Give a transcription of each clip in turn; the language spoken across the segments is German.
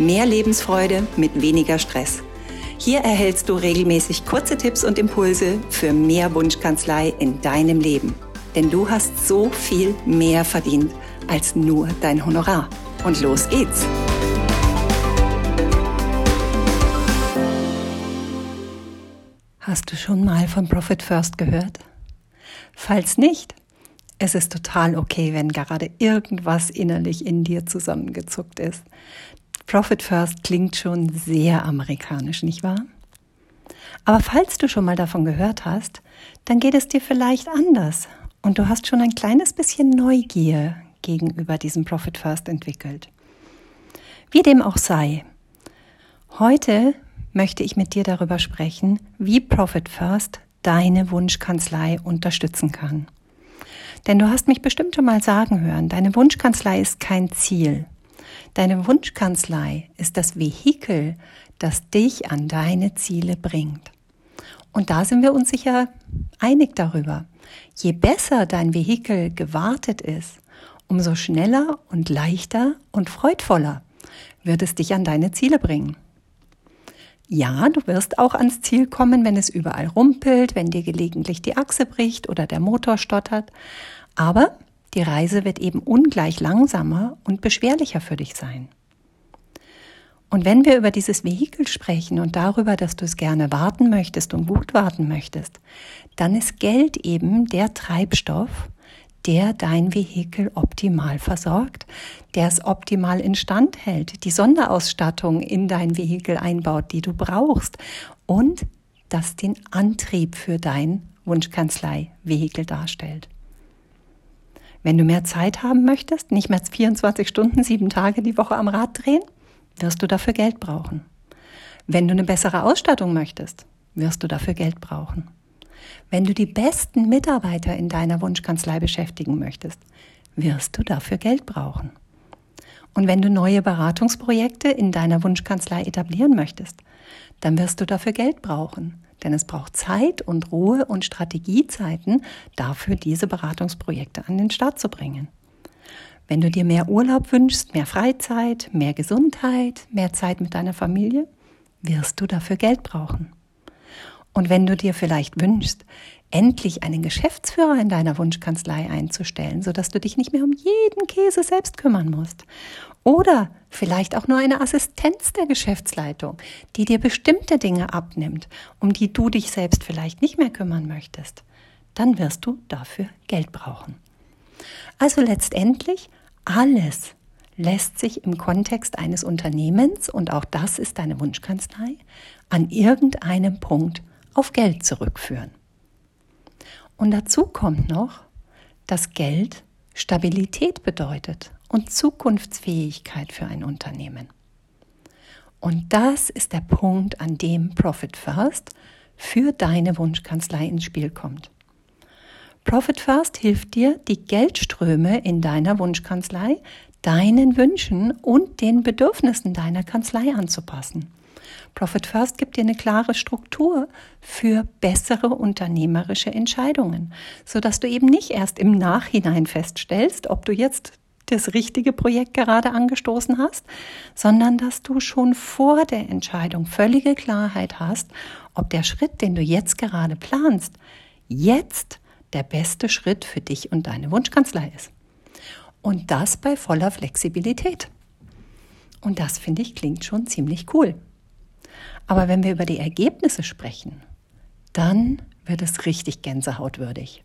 Mehr Lebensfreude mit weniger Stress. Hier erhältst du regelmäßig kurze Tipps und Impulse für mehr Wunschkanzlei in deinem Leben. Denn du hast so viel mehr verdient als nur dein Honorar. Und los geht's! Hast du schon mal von Profit First gehört? Falls nicht, es ist total okay, wenn gerade irgendwas innerlich in dir zusammengezuckt ist. Profit First klingt schon sehr amerikanisch, nicht wahr? Aber falls du schon mal davon gehört hast, dann geht es dir vielleicht anders und du hast schon ein kleines bisschen Neugier gegenüber diesem Profit First entwickelt. Wie dem auch sei, heute möchte ich mit dir darüber sprechen, wie Profit First deine Wunschkanzlei unterstützen kann. Denn du hast mich bestimmt schon mal sagen hören, deine Wunschkanzlei ist kein Ziel. Deine Wunschkanzlei ist das Vehikel, das dich an deine Ziele bringt. Und da sind wir uns sicher einig darüber. Je besser dein Vehikel gewartet ist, umso schneller und leichter und freudvoller wird es dich an deine Ziele bringen. Ja, du wirst auch ans Ziel kommen, wenn es überall rumpelt, wenn dir gelegentlich die Achse bricht oder der Motor stottert. Aber die Reise wird eben ungleich langsamer und beschwerlicher für dich sein. Und wenn wir über dieses Vehikel sprechen und darüber, dass du es gerne warten möchtest und gut warten möchtest, dann ist Geld eben der Treibstoff, der dein Vehikel optimal versorgt, der es optimal instand hält, die Sonderausstattung in dein Vehikel einbaut, die du brauchst und das den Antrieb für dein Wunschkanzlei-Vehikel darstellt. Wenn du mehr Zeit haben möchtest, nicht mehr 24 Stunden, sieben Tage die Woche am Rad drehen, wirst du dafür Geld brauchen. Wenn du eine bessere Ausstattung möchtest, wirst du dafür Geld brauchen. Wenn du die besten Mitarbeiter in deiner Wunschkanzlei beschäftigen möchtest, wirst du dafür Geld brauchen. Und wenn du neue Beratungsprojekte in deiner Wunschkanzlei etablieren möchtest, dann wirst du dafür Geld brauchen. Denn es braucht Zeit und Ruhe und Strategiezeiten dafür, diese Beratungsprojekte an den Start zu bringen. Wenn du dir mehr Urlaub wünschst, mehr Freizeit, mehr Gesundheit, mehr Zeit mit deiner Familie, wirst du dafür Geld brauchen. Und wenn du dir vielleicht wünschst, endlich einen Geschäftsführer in deiner Wunschkanzlei einzustellen, sodass du dich nicht mehr um jeden Käse selbst kümmern musst. Oder vielleicht auch nur eine Assistenz der Geschäftsleitung, die dir bestimmte Dinge abnimmt, um die du dich selbst vielleicht nicht mehr kümmern möchtest. Dann wirst du dafür Geld brauchen. Also letztendlich alles lässt sich im Kontext eines Unternehmens, und auch das ist deine Wunschkanzlei, an irgendeinem Punkt auf Geld zurückführen. Und dazu kommt noch, dass Geld Stabilität bedeutet und Zukunftsfähigkeit für ein Unternehmen. Und das ist der Punkt, an dem Profit First für deine Wunschkanzlei ins Spiel kommt. Profit First hilft dir, die Geldströme in deiner Wunschkanzlei deinen Wünschen und den Bedürfnissen deiner Kanzlei anzupassen. Profit First gibt dir eine klare Struktur für bessere unternehmerische Entscheidungen, sodass du eben nicht erst im Nachhinein feststellst, ob du jetzt das richtige Projekt gerade angestoßen hast, sondern dass du schon vor der Entscheidung völlige Klarheit hast, ob der Schritt, den du jetzt gerade planst, jetzt der beste Schritt für dich und deine Wunschkanzlei ist. Und das bei voller Flexibilität. Und das finde ich klingt schon ziemlich cool. Aber wenn wir über die Ergebnisse sprechen, dann wird es richtig gänsehautwürdig.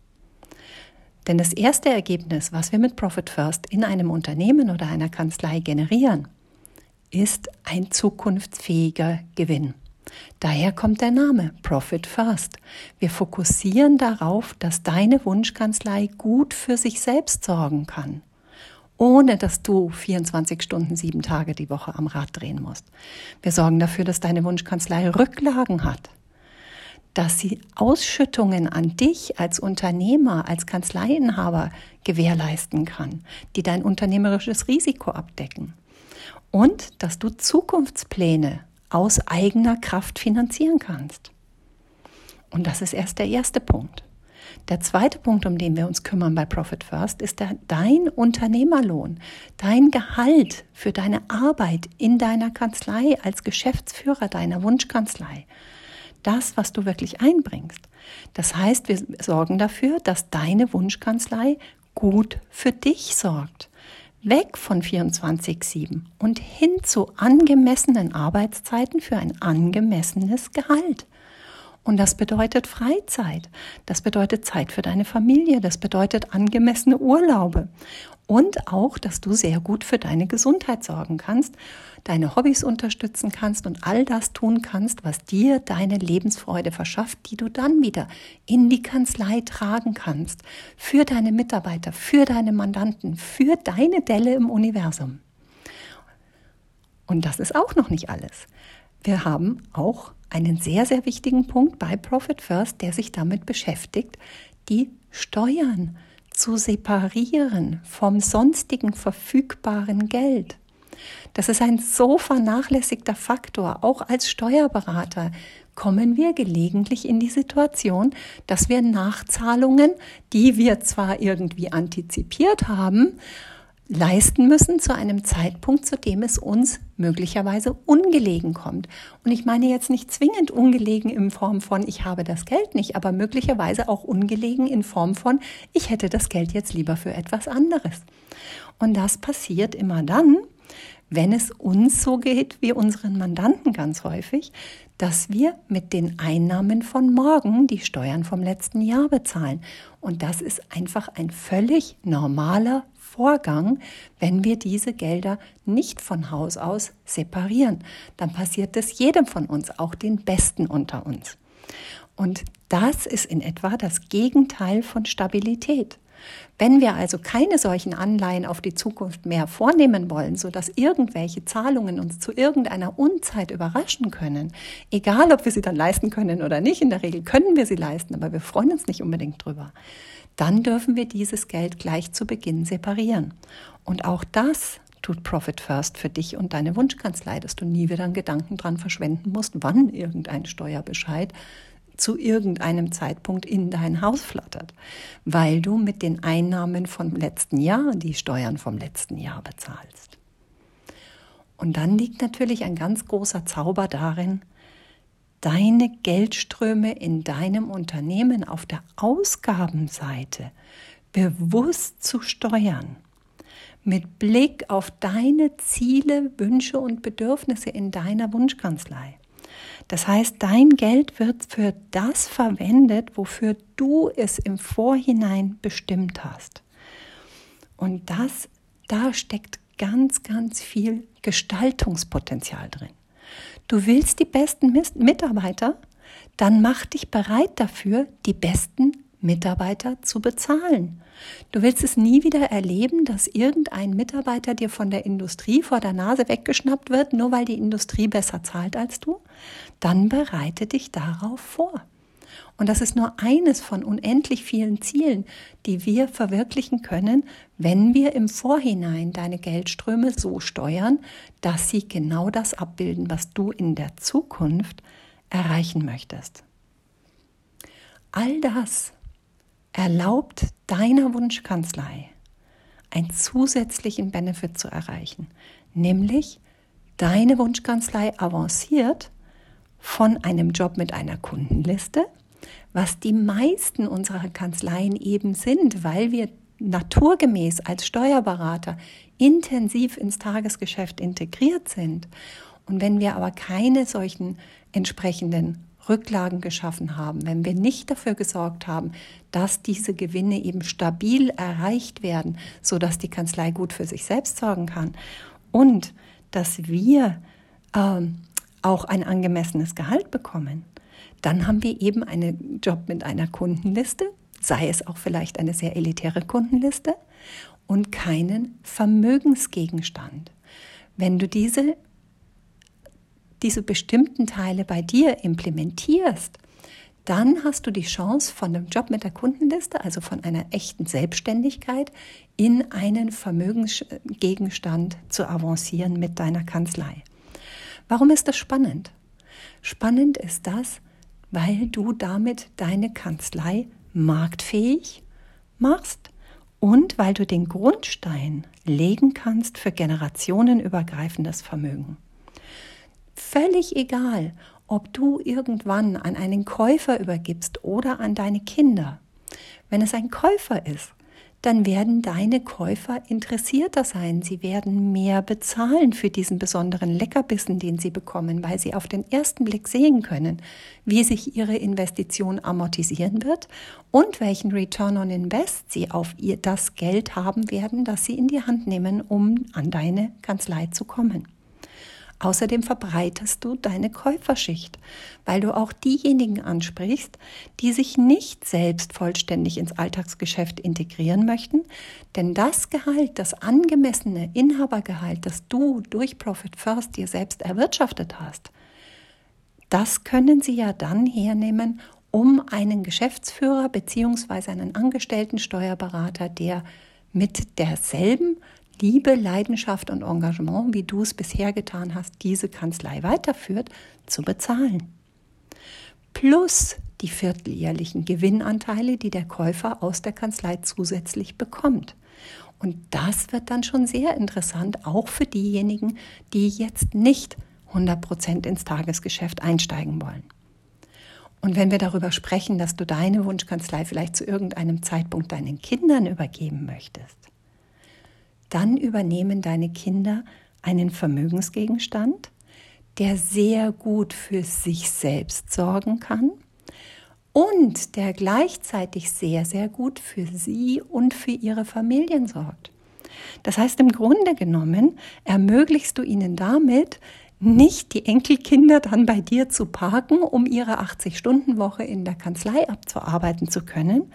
Denn das erste Ergebnis, was wir mit Profit First in einem Unternehmen oder einer Kanzlei generieren, ist ein zukunftsfähiger Gewinn. Daher kommt der Name Profit First. Wir fokussieren darauf, dass deine Wunschkanzlei gut für sich selbst sorgen kann ohne dass du 24 Stunden, sieben Tage die Woche am Rad drehen musst. Wir sorgen dafür, dass deine Wunschkanzlei Rücklagen hat, dass sie Ausschüttungen an dich als Unternehmer, als Kanzleiinhaber gewährleisten kann, die dein unternehmerisches Risiko abdecken. Und dass du Zukunftspläne aus eigener Kraft finanzieren kannst. Und das ist erst der erste Punkt. Der zweite Punkt, um den wir uns kümmern bei Profit First, ist der, dein Unternehmerlohn, dein Gehalt für deine Arbeit in deiner Kanzlei als Geschäftsführer deiner Wunschkanzlei. Das, was du wirklich einbringst. Das heißt, wir sorgen dafür, dass deine Wunschkanzlei gut für dich sorgt. Weg von 24-7 und hin zu angemessenen Arbeitszeiten für ein angemessenes Gehalt. Und das bedeutet Freizeit. Das bedeutet Zeit für deine Familie. Das bedeutet angemessene Urlaube. Und auch, dass du sehr gut für deine Gesundheit sorgen kannst, deine Hobbys unterstützen kannst und all das tun kannst, was dir deine Lebensfreude verschafft, die du dann wieder in die Kanzlei tragen kannst. Für deine Mitarbeiter, für deine Mandanten, für deine Delle im Universum. Und das ist auch noch nicht alles. Wir haben auch einen sehr, sehr wichtigen Punkt bei Profit First, der sich damit beschäftigt, die Steuern zu separieren vom sonstigen verfügbaren Geld. Das ist ein so vernachlässigter Faktor. Auch als Steuerberater kommen wir gelegentlich in die Situation, dass wir Nachzahlungen, die wir zwar irgendwie antizipiert haben, leisten müssen zu einem Zeitpunkt, zu dem es uns möglicherweise ungelegen kommt. Und ich meine jetzt nicht zwingend ungelegen in Form von, ich habe das Geld nicht, aber möglicherweise auch ungelegen in Form von, ich hätte das Geld jetzt lieber für etwas anderes. Und das passiert immer dann, wenn es uns so geht wie unseren Mandanten ganz häufig, dass wir mit den Einnahmen von morgen die Steuern vom letzten Jahr bezahlen. Und das ist einfach ein völlig normaler Vorgang, wenn wir diese Gelder nicht von Haus aus separieren. Dann passiert es jedem von uns, auch den Besten unter uns. Und das ist in etwa das Gegenteil von Stabilität. Wenn wir also keine solchen Anleihen auf die Zukunft mehr vornehmen wollen, sodass irgendwelche Zahlungen uns zu irgendeiner Unzeit überraschen können, egal ob wir sie dann leisten können oder nicht, in der Regel können wir sie leisten, aber wir freuen uns nicht unbedingt drüber, dann dürfen wir dieses Geld gleich zu Beginn separieren. Und auch das tut Profit First für dich und deine Wunschkanzlei, dass du nie wieder einen Gedanken dran verschwenden musst, wann irgendein Steuerbescheid zu irgendeinem Zeitpunkt in dein Haus flattert, weil du mit den Einnahmen vom letzten Jahr die Steuern vom letzten Jahr bezahlst. Und dann liegt natürlich ein ganz großer Zauber darin, deine Geldströme in deinem Unternehmen auf der Ausgabenseite bewusst zu steuern, mit Blick auf deine Ziele, Wünsche und Bedürfnisse in deiner Wunschkanzlei. Das heißt, dein Geld wird für das verwendet, wofür du es im Vorhinein bestimmt hast. Und das, da steckt ganz, ganz viel Gestaltungspotenzial drin. Du willst die besten Mitarbeiter, dann mach dich bereit dafür, die besten Mitarbeiter zu bezahlen. Du willst es nie wieder erleben, dass irgendein Mitarbeiter dir von der Industrie vor der Nase weggeschnappt wird, nur weil die Industrie besser zahlt als du? Dann bereite dich darauf vor. Und das ist nur eines von unendlich vielen Zielen, die wir verwirklichen können, wenn wir im Vorhinein deine Geldströme so steuern, dass sie genau das abbilden, was du in der Zukunft erreichen möchtest. All das erlaubt deiner Wunschkanzlei einen zusätzlichen Benefit zu erreichen, nämlich deine Wunschkanzlei avanciert von einem Job mit einer Kundenliste, was die meisten unserer Kanzleien eben sind, weil wir naturgemäß als Steuerberater intensiv ins Tagesgeschäft integriert sind. Und wenn wir aber keine solchen entsprechenden Rücklagen geschaffen haben, wenn wir nicht dafür gesorgt haben, dass diese Gewinne eben stabil erreicht werden, so dass die Kanzlei gut für sich selbst sorgen kann und dass wir ähm, auch ein angemessenes Gehalt bekommen, dann haben wir eben einen Job mit einer Kundenliste, sei es auch vielleicht eine sehr elitäre Kundenliste, und keinen Vermögensgegenstand. Wenn du diese, diese bestimmten Teile bei dir implementierst, dann hast du die Chance von dem Job mit der Kundenliste, also von einer echten Selbstständigkeit, in einen Vermögensgegenstand zu avancieren mit deiner Kanzlei. Warum ist das spannend? Spannend ist das, weil du damit deine Kanzlei marktfähig machst und weil du den Grundstein legen kannst für generationenübergreifendes Vermögen. Völlig egal, ob du irgendwann an einen Käufer übergibst oder an deine Kinder. Wenn es ein Käufer ist, dann werden deine Käufer interessierter sein. Sie werden mehr bezahlen für diesen besonderen Leckerbissen, den sie bekommen, weil sie auf den ersten Blick sehen können, wie sich ihre Investition amortisieren wird und welchen Return on Invest sie auf ihr das Geld haben werden, das sie in die Hand nehmen, um an deine Kanzlei zu kommen. Außerdem verbreitest du deine Käuferschicht, weil du auch diejenigen ansprichst, die sich nicht selbst vollständig ins Alltagsgeschäft integrieren möchten, denn das Gehalt, das angemessene Inhabergehalt, das du durch Profit First dir selbst erwirtschaftet hast, das können sie ja dann hernehmen, um einen Geschäftsführer bzw. einen angestellten Steuerberater, der mit derselben Liebe, Leidenschaft und Engagement, wie du es bisher getan hast, diese Kanzlei weiterführt, zu bezahlen. Plus die vierteljährlichen Gewinnanteile, die der Käufer aus der Kanzlei zusätzlich bekommt. Und das wird dann schon sehr interessant, auch für diejenigen, die jetzt nicht 100 Prozent ins Tagesgeschäft einsteigen wollen. Und wenn wir darüber sprechen, dass du deine Wunschkanzlei vielleicht zu irgendeinem Zeitpunkt deinen Kindern übergeben möchtest, dann übernehmen deine Kinder einen Vermögensgegenstand, der sehr gut für sich selbst sorgen kann und der gleichzeitig sehr, sehr gut für sie und für ihre Familien sorgt. Das heißt, im Grunde genommen ermöglichst du ihnen damit, nicht die Enkelkinder dann bei dir zu parken, um ihre 80-Stunden-Woche in der Kanzlei abzuarbeiten zu können,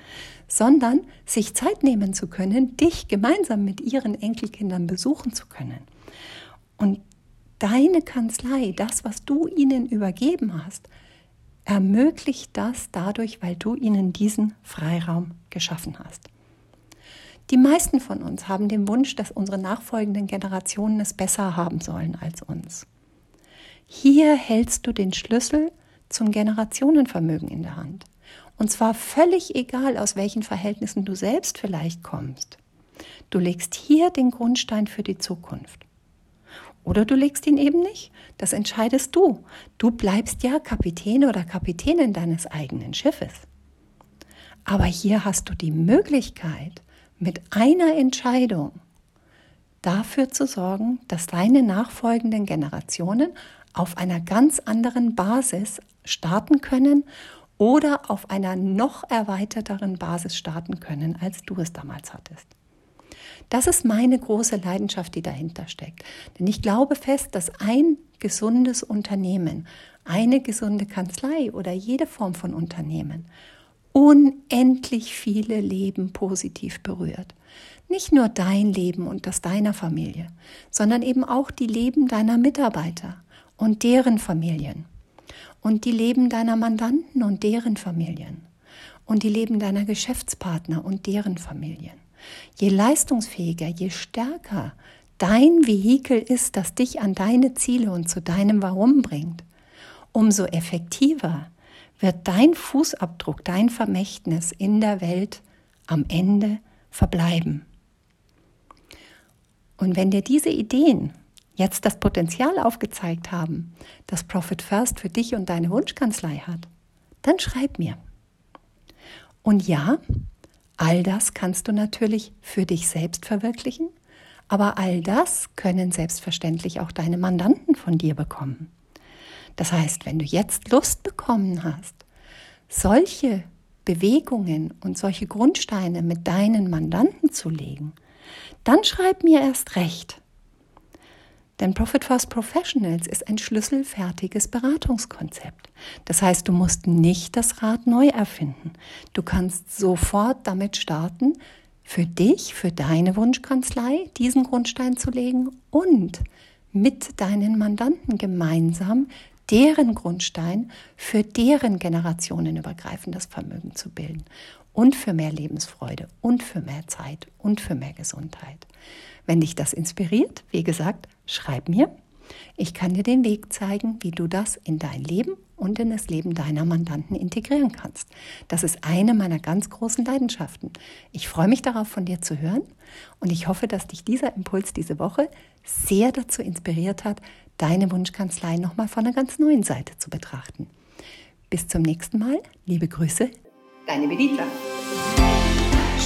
sondern sich Zeit nehmen zu können, dich gemeinsam mit ihren Enkelkindern besuchen zu können. Und deine Kanzlei, das, was du ihnen übergeben hast, ermöglicht das dadurch, weil du ihnen diesen Freiraum geschaffen hast. Die meisten von uns haben den Wunsch, dass unsere nachfolgenden Generationen es besser haben sollen als uns. Hier hältst du den Schlüssel zum Generationenvermögen in der Hand. Und zwar völlig egal, aus welchen Verhältnissen du selbst vielleicht kommst. Du legst hier den Grundstein für die Zukunft. Oder du legst ihn eben nicht. Das entscheidest du. Du bleibst ja Kapitän oder Kapitänin deines eigenen Schiffes. Aber hier hast du die Möglichkeit, mit einer Entscheidung dafür zu sorgen, dass deine nachfolgenden Generationen auf einer ganz anderen Basis starten können oder auf einer noch erweiterteren Basis starten können, als du es damals hattest. Das ist meine große Leidenschaft, die dahinter steckt. Denn ich glaube fest, dass ein gesundes Unternehmen, eine gesunde Kanzlei oder jede Form von Unternehmen unendlich viele Leben positiv berührt. Nicht nur dein Leben und das deiner Familie, sondern eben auch die Leben deiner Mitarbeiter, und deren Familien und die Leben deiner Mandanten und deren Familien und die Leben deiner Geschäftspartner und deren Familien. Je leistungsfähiger, je stärker dein Vehikel ist, das dich an deine Ziele und zu deinem Warum bringt, umso effektiver wird dein Fußabdruck, dein Vermächtnis in der Welt am Ende verbleiben. Und wenn dir diese Ideen jetzt das Potenzial aufgezeigt haben, das Profit First für dich und deine Wunschkanzlei hat, dann schreib mir. Und ja, all das kannst du natürlich für dich selbst verwirklichen, aber all das können selbstverständlich auch deine Mandanten von dir bekommen. Das heißt, wenn du jetzt Lust bekommen hast, solche Bewegungen und solche Grundsteine mit deinen Mandanten zu legen, dann schreib mir erst recht. Denn Profit First Professionals ist ein schlüsselfertiges Beratungskonzept. Das heißt, du musst nicht das Rad neu erfinden. Du kannst sofort damit starten, für dich, für deine Wunschkanzlei diesen Grundstein zu legen und mit deinen Mandanten gemeinsam deren Grundstein für deren generationenübergreifendes Vermögen zu bilden und für mehr Lebensfreude und für mehr Zeit und für mehr Gesundheit. Wenn dich das inspiriert, wie gesagt, schreib mir. Ich kann dir den Weg zeigen, wie du das in dein Leben und in das Leben deiner Mandanten integrieren kannst. Das ist eine meiner ganz großen Leidenschaften. Ich freue mich darauf, von dir zu hören und ich hoffe, dass dich dieser Impuls diese Woche sehr dazu inspiriert hat, deine Wunschkanzlei nochmal von einer ganz neuen Seite zu betrachten. Bis zum nächsten Mal. Liebe Grüße. Deine Benita.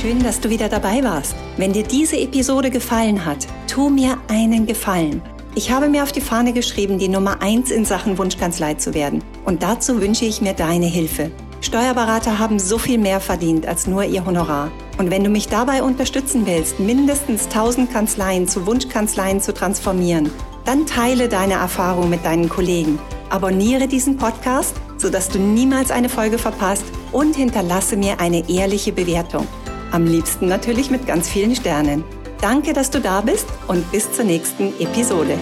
Schön, dass du wieder dabei warst. Wenn dir diese Episode gefallen hat, tu mir einen Gefallen. Ich habe mir auf die Fahne geschrieben, die Nummer 1 in Sachen Wunschkanzlei zu werden. Und dazu wünsche ich mir deine Hilfe. Steuerberater haben so viel mehr verdient als nur ihr Honorar. Und wenn du mich dabei unterstützen willst, mindestens 1000 Kanzleien zu Wunschkanzleien zu transformieren, dann teile deine Erfahrung mit deinen Kollegen. Abonniere diesen Podcast, sodass du niemals eine Folge verpasst und hinterlasse mir eine ehrliche Bewertung. Am liebsten natürlich mit ganz vielen Sternen. Danke, dass du da bist und bis zur nächsten Episode.